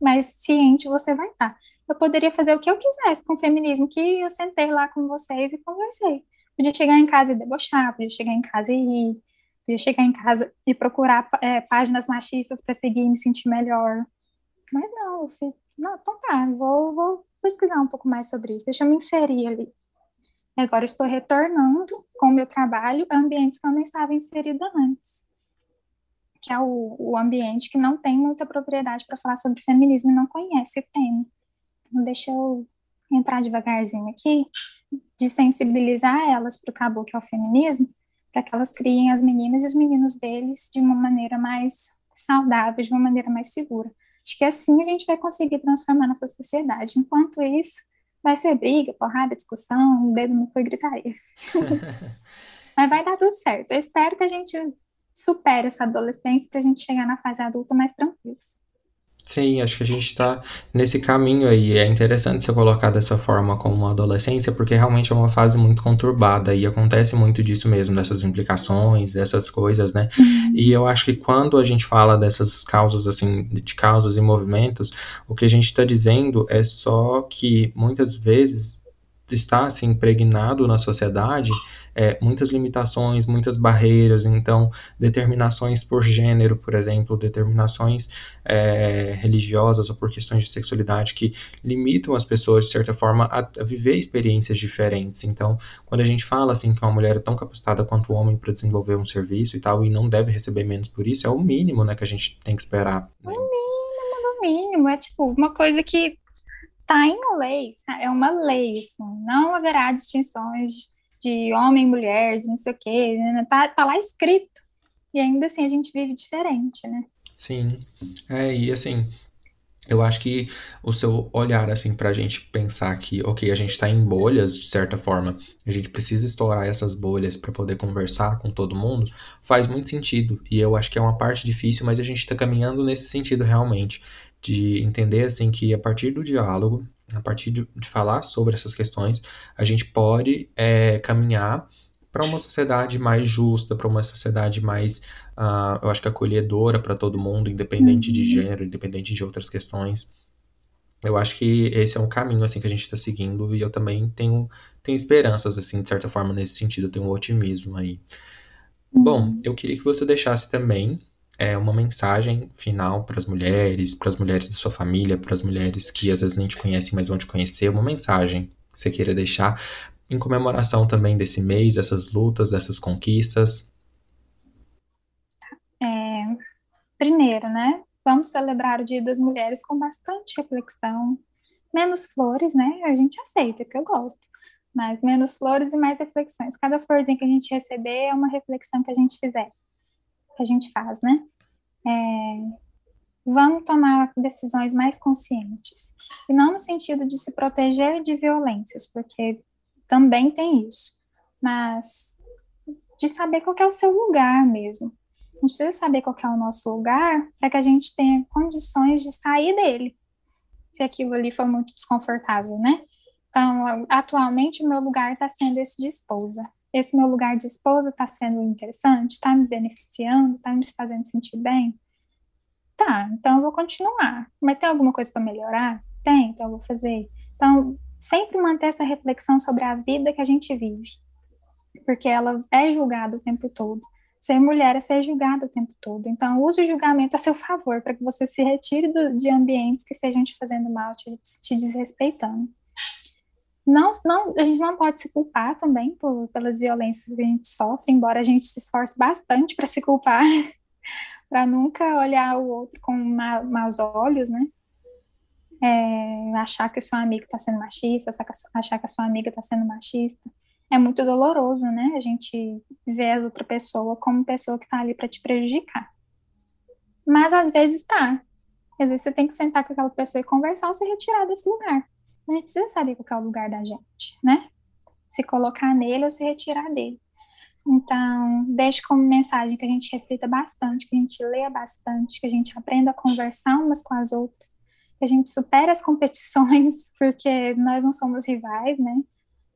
Mas ciente você vai estar. Tá. Eu poderia fazer o que eu quisesse com o feminismo, que eu sentei lá com vocês e conversei. Podia chegar em casa e debochar, podia chegar em casa e rir, podia chegar em casa e procurar é, páginas machistas para seguir e me sentir melhor. Mas não, eu fiz, não, então tá, vou, vou pesquisar um pouco mais sobre isso, deixa eu me inserir ali. Agora estou retornando com o meu trabalho a ambientes que eu não estava inserida antes, que é o, o ambiente que não tem muita propriedade para falar sobre feminismo e não conhece tema. Então, deixa eu entrar devagarzinho aqui, de sensibilizar elas para o tabu que é o feminismo, para que elas criem as meninas e os meninos deles de uma maneira mais saudável, de uma maneira mais segura. Acho que assim a gente vai conseguir transformar nossa sociedade. Enquanto isso, vai ser briga, porrada, discussão, dedo no cu e gritaria. Mas vai dar tudo certo. Eu espero que a gente supere essa adolescência para a gente chegar na fase adulta mais tranquilos. Sim, acho que a gente está nesse caminho aí. É interessante você colocar dessa forma como uma adolescência, porque realmente é uma fase muito conturbada e acontece muito disso mesmo, dessas implicações, dessas coisas, né? Uhum. E eu acho que quando a gente fala dessas causas, assim, de causas e movimentos, o que a gente está dizendo é só que muitas vezes está assim, impregnado na sociedade é, muitas limitações, muitas barreiras, então determinações por gênero, por exemplo, determinações é, religiosas ou por questões de sexualidade que limitam as pessoas de certa forma a, a, viver experiências diferentes. Então, quando a gente fala assim que uma mulher é tão capacitada quanto o homem para desenvolver um serviço e tal e não deve receber menos por isso, é o mínimo, né, que a gente tem que esperar. Né? O mínimo, no mínimo, é tipo uma coisa que tá em lei, é uma lei, assim, não haverá distinções de homem mulher, de não sei o quê, né? tá, tá lá escrito. E ainda assim a gente vive diferente, né? Sim. É, e assim, eu acho que o seu olhar, assim, pra gente pensar que, ok, a gente tá em bolhas, de certa forma, a gente precisa estourar essas bolhas para poder conversar com todo mundo, faz muito sentido. E eu acho que é uma parte difícil, mas a gente tá caminhando nesse sentido realmente, de entender, assim, que a partir do diálogo, a partir de, de falar sobre essas questões, a gente pode é, caminhar para uma sociedade mais justa, para uma sociedade mais, uh, eu acho que acolhedora para todo mundo, independente de uhum. gênero, independente de outras questões. Eu acho que esse é um caminho assim que a gente está seguindo e eu também tenho, tenho esperanças assim de certa forma nesse sentido, eu tenho um otimismo aí. Bom, uhum. eu queria que você deixasse também é, uma mensagem final para as mulheres, para as mulheres da sua família, para as mulheres que às vezes nem te conhecem, mas vão te conhecer, uma mensagem que você queira deixar em comemoração também desse mês, dessas lutas, dessas conquistas? É, primeiro, né? Vamos celebrar o Dia das Mulheres com bastante reflexão, menos flores, né? A gente aceita, que eu gosto. Mas menos flores e mais reflexões. Cada florzinha que a gente receber é uma reflexão que a gente fizer, que a gente faz, né? É, vamos tomar decisões mais conscientes. E não no sentido de se proteger de violências, porque também tem isso, mas de saber qual é o seu lugar mesmo. A gente precisa saber qual é o nosso lugar para que a gente tenha condições de sair dele, se aquilo ali for muito desconfortável, né? Então, atualmente, o meu lugar está sendo esse de esposa. Esse meu lugar de esposa está sendo interessante, está me beneficiando, está me fazendo sentir bem? Tá, então eu vou continuar. Mas tem alguma coisa para melhorar? Tem, então eu vou fazer. Então, sempre manter essa reflexão sobre a vida que a gente vive, porque ela é julgada o tempo todo. Ser mulher é ser julgada o tempo todo. Então, use o julgamento a seu favor para que você se retire do, de ambientes que estejam te fazendo mal, te, te desrespeitando. Não, não, a gente não pode se culpar também por, pelas violências que a gente sofre, embora a gente se esforce bastante para se culpar, para nunca olhar o outro com ma maus olhos, né? É, achar que o seu amigo está sendo machista, achar que a sua amiga está sendo machista. É muito doloroso, né? A gente vê a outra pessoa como pessoa que está ali para te prejudicar. Mas às vezes tá. Às vezes você tem que sentar com aquela pessoa e conversar ou se retirar desse lugar. A gente precisa saber qual é o lugar da gente, né? Se colocar nele ou se retirar dele. Então, deixe como mensagem que a gente reflita bastante, que a gente leia bastante, que a gente aprenda a conversar umas com as outras, que a gente supere as competições, porque nós não somos rivais, né?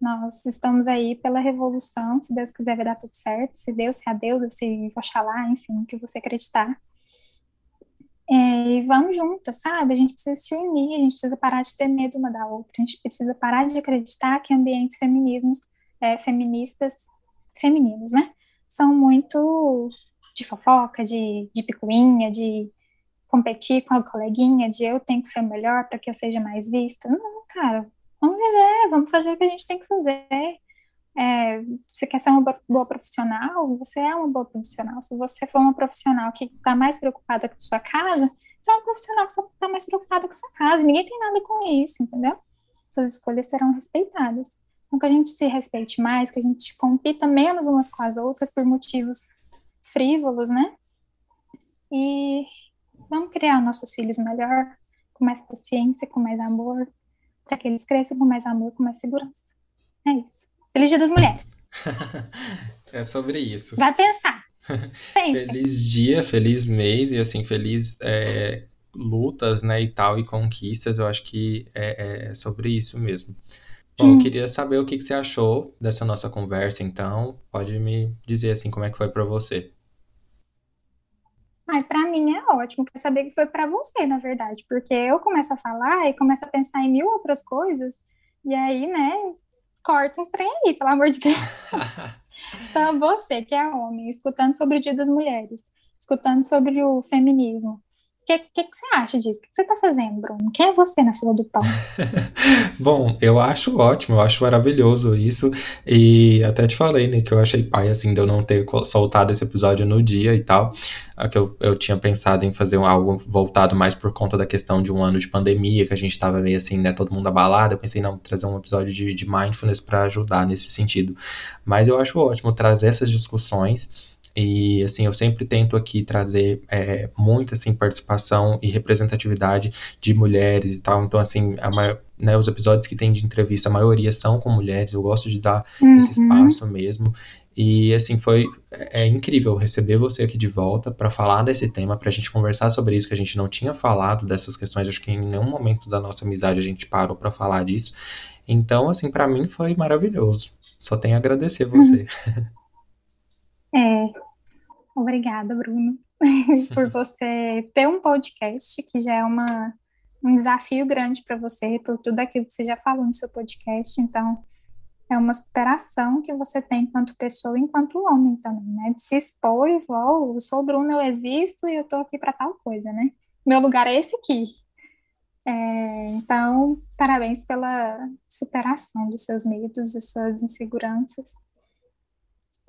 Nós estamos aí pela revolução, se Deus quiser vai dar tudo certo, se Deus, se a Deus, se Oxalá, enfim, o que você acreditar. É, e vamos juntas, sabe? A gente precisa se unir, a gente precisa parar de ter medo uma da outra, a gente precisa parar de acreditar que ambientes feminismos, é, feministas, femininos, né? São muito de fofoca, de, de picuinha, de competir com a coleguinha, de eu tenho que ser melhor para que eu seja mais vista. Não, cara, vamos viver, vamos fazer o que a gente tem que fazer. É, você quer ser uma boa profissional? Você é uma boa profissional. Se você for uma profissional que está mais preocupada com sua casa, você é uma profissional que está mais preocupada com sua casa. Ninguém tem nada com isso, entendeu? Suas escolhas serão respeitadas. Então, que a gente se respeite mais, que a gente compita menos umas com as outras por motivos frívolos, né? E vamos criar nossos filhos melhor, com mais paciência, com mais amor, para que eles cresçam com mais amor, com mais segurança. É isso. Feliz Dia das Mulheres. é sobre isso. Vai pensar. feliz dia, feliz mês e assim, feliz é, lutas, né, e tal, e conquistas. Eu acho que é, é sobre isso mesmo. Bom, eu queria saber o que, que você achou dessa nossa conversa, então. Pode me dizer assim como é que foi para você. Ai, para mim é ótimo, quer saber que foi para você, na verdade, porque eu começo a falar e começo a pensar em mil outras coisas, e aí, né, corta uns trem aí, pelo amor de Deus. então, você que é homem, escutando sobre o Dia das Mulheres, escutando sobre o feminismo, que, que, que, você acha disso? O que você está fazendo, Bruno? Quem é você na fila do pão? Bom, eu acho ótimo, eu acho maravilhoso isso. E até te falei, né, que eu achei pai, assim, de eu não ter soltado esse episódio no dia e tal. Que eu, eu tinha pensado em fazer algo voltado mais por conta da questão de um ano de pandemia, que a gente estava meio assim, né, todo mundo abalado. Eu pensei, não, trazer um episódio de, de mindfulness para ajudar nesse sentido. Mas eu acho ótimo trazer essas discussões e assim, eu sempre tento aqui trazer é, muita assim, participação e representatividade de mulheres e tal. Então, assim, maior, né, os episódios que tem de entrevista, a maioria são com mulheres. Eu gosto de dar uhum. esse espaço mesmo. E assim, foi é, é incrível receber você aqui de volta para falar desse tema, para a gente conversar sobre isso, que a gente não tinha falado dessas questões. Acho que em nenhum momento da nossa amizade a gente parou para falar disso. Então, assim, para mim foi maravilhoso. Só tenho a agradecer você. Uhum. É, obrigada, Bruno, por você ter um podcast, que já é uma, um desafio grande para você, por tudo aquilo que você já falou no seu podcast. Então, é uma superação que você tem enquanto pessoa e enquanto homem também, né? De se expor e falar, oh, eu sou Bruno, eu existo e eu tô aqui para tal coisa, né? Meu lugar é esse aqui. É, então, parabéns pela superação dos seus medos, das suas inseguranças.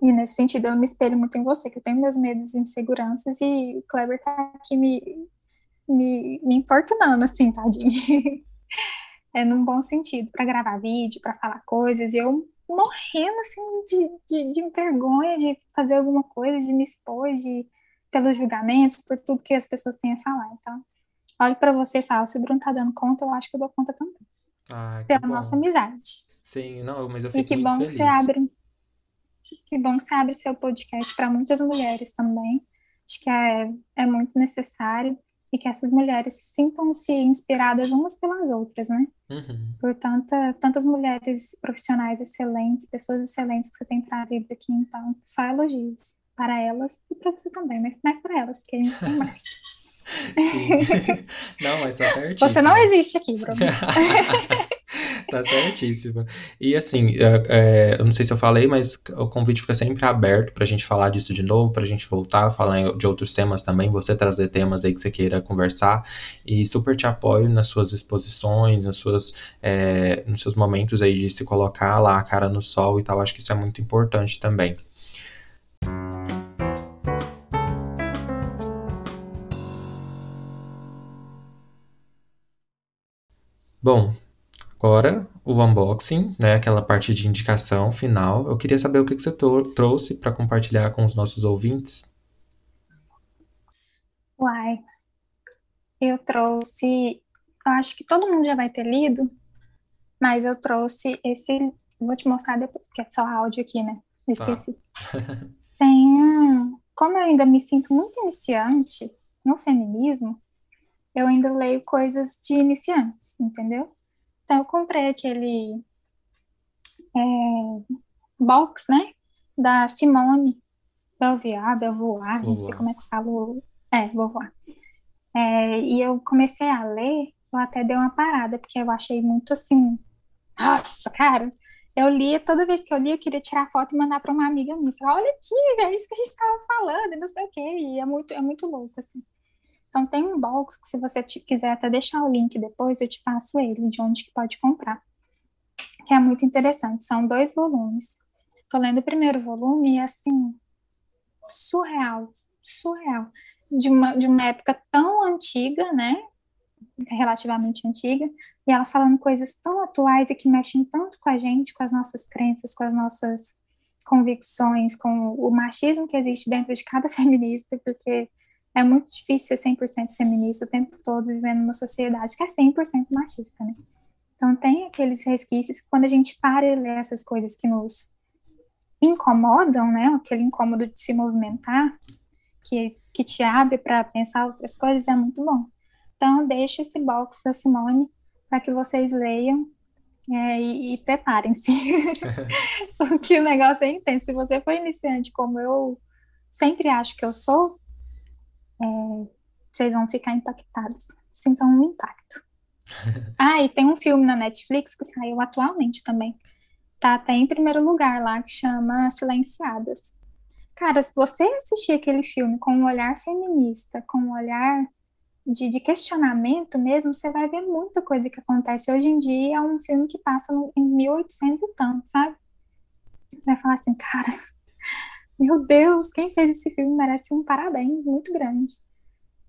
E nesse sentido, eu me espelho muito em você, que eu tenho meus medos e inseguranças, e o Kleber tá aqui me, me, me importunando, assim, tadinho. é num bom sentido, para gravar vídeo, para falar coisas, e eu morrendo assim de, de, de, vergonha de fazer alguma coisa, de me expor, de, pelos julgamentos, por tudo que as pessoas têm a falar. Então, olho para você e falo, se o Bruno tá dando conta, eu acho que eu dou conta também. Ah, pela bom. nossa amizade. Sim, não, mas eu fico e que bom feliz. que você abre. Que bom que você abre seu podcast para muitas mulheres também. Acho que é, é muito necessário e que essas mulheres sintam-se inspiradas umas pelas outras, né? Uhum. Por tanta, tantas mulheres profissionais excelentes, pessoas excelentes que você tem trazido aqui, então, só elogios para elas e para você também, mas mais para elas, porque a gente tem mais. Não, mas tá certíssimo. Você não existe aqui, Bruno. Tá certíssimo. E assim, é, é, eu não sei se eu falei, mas o convite fica sempre aberto pra gente falar disso de novo, pra gente voltar a falar de outros temas também, você trazer temas aí que você queira conversar. E super te apoio nas suas exposições, nas suas, é, nos seus momentos aí de se colocar lá a cara no sol e tal. Acho que isso é muito importante também. Bom, agora o unboxing, né? Aquela parte de indicação final. Eu queria saber o que que você tro- trouxe para compartilhar com os nossos ouvintes. Uai, eu trouxe. Eu acho que todo mundo já vai ter lido, mas eu trouxe esse. Vou te mostrar depois, porque é só áudio aqui, né? Eu Tá. esqueci. Tem um. Como eu ainda me sinto muito iniciante no feminismo, eu ainda leio coisas de iniciantes, entendeu? Então eu comprei aquele é, box, né? Da Simone Belvoir, Belvoir, não sei como é que falo. É, Beauvoir. É, e eu comecei a ler, eu até dei uma parada, porque eu achei muito assim. Nossa, cara, eu lia, toda vez que eu lia, eu queria tirar foto e mandar para uma amiga minha. Falar, olha aqui, é isso que a gente estava falando, não sei o quê. E é muito, é muito louco, assim. Então tem um box que se você quiser até deixar o link depois, eu te passo ele, de onde que pode comprar. Que é muito interessante. São dois volumes. Tô lendo o primeiro volume e assim, surreal, surreal. De uma, de uma época tão antiga, né? Relativamente antiga, e ela falando coisas tão atuais e que mexem tanto com a gente, com as nossas crenças, com as nossas convicções, com o machismo que existe dentro de cada feminista, porque é muito difícil ser 100% feminista o tempo todo vivendo numa sociedade que é 100% machista, né? Então tem aqueles resquícios que quando a gente para e lê essas coisas que nos incomodam, né? Aquele incômodo de se movimentar, que, que te abre para pensar outras coisas, é muito bom. Então, deixo esse box da Simone para que vocês leiam é, e, e preparem-se. Porque o negócio é intenso. Se você for iniciante, como eu sempre acho que eu sou, é, vocês vão ficar impactados. Sintam um impacto. Ah, e tem um filme na Netflix que saiu atualmente também. Tá até em primeiro lugar lá, que chama Silenciadas. Cara, se você assistir aquele filme com um olhar feminista, com um olhar de, de questionamento mesmo, você vai ver muita coisa que acontece hoje em dia. É um filme que passa no, em 1800 e tanto, sabe? Vai falar assim, cara, meu Deus, quem fez esse filme merece um parabéns muito grande.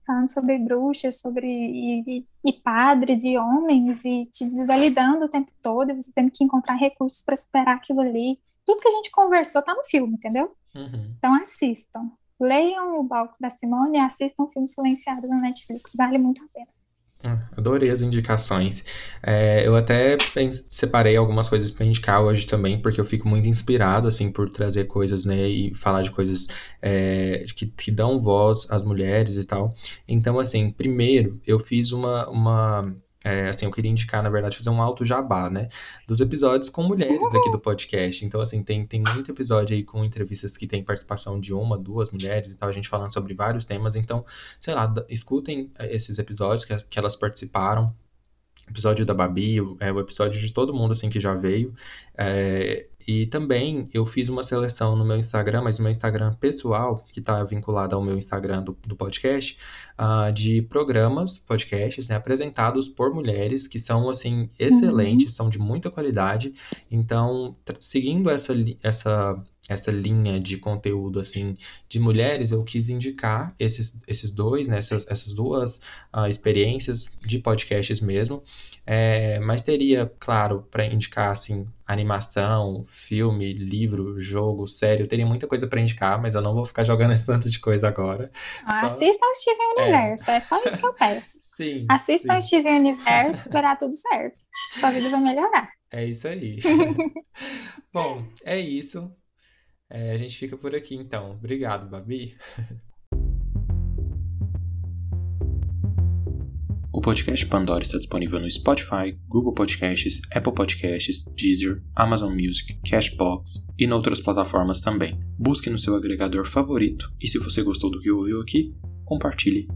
Falando sobre bruxas, sobre e, e, e padres e homens, e te desvalidando o tempo todo, e você tendo que encontrar recursos para superar aquilo ali. Tudo que a gente conversou tá no filme, entendeu? Uhum. Então assistam. Leiam o Box da Simone e assistam o filme Silenciado na Netflix. Vale muito a pena. Ah, Adorei as indicações. É, eu até separei algumas coisas para indicar hoje também, porque eu fico muito inspirado, assim, por trazer coisas, né, e falar de coisas é, que, que dão voz às mulheres e tal. Então, assim, primeiro, eu fiz uma, uma é, assim, eu queria indicar, na verdade, fazer um alto jabá, né, dos episódios com mulheres aqui do podcast. Então, assim, tem, tem muito episódio aí com entrevistas que tem participação de uma, duas mulheres e tal, a gente falando sobre vários temas. Então, sei lá, escutem eh, esses episódios que, que elas participaram. Episódio da Babi, o, é, o episódio de todo mundo assim que já veio. É, e também eu fiz uma seleção no meu Instagram, mas no meu Instagram pessoal, que está vinculado ao meu Instagram do, do podcast, ah, de programas, podcasts, né, apresentados por mulheres que são assim excelentes, são de muita qualidade. Então, seguindo essa, essa essa linha de conteúdo assim de mulheres, eu quis indicar esses, esses dois, né, essas, essas duas uh, experiências de podcasts mesmo. É, mas teria, claro, para indicar assim animação, filme, livro, jogo, série, eu teria muita coisa para indicar, mas eu não vou ficar jogando esse tanto de coisa agora. Ah, só... Assista o Steven é. Universo, é. é só isso que eu peço. sim. Assista sim. o Steven Universo, verá tudo certo. Sua vida vai melhorar. É isso aí. Bom, é isso. É, a gente fica por aqui então. Obrigado, Babi. O podcast Pandora está disponível no Spotify, Google Podcasts, Apple Podcasts, Deezer, Amazon Music, Cashbox e em outras plataformas também. Busque no seu agregador favorito e se você gostou do que ouviu aqui, compartilhe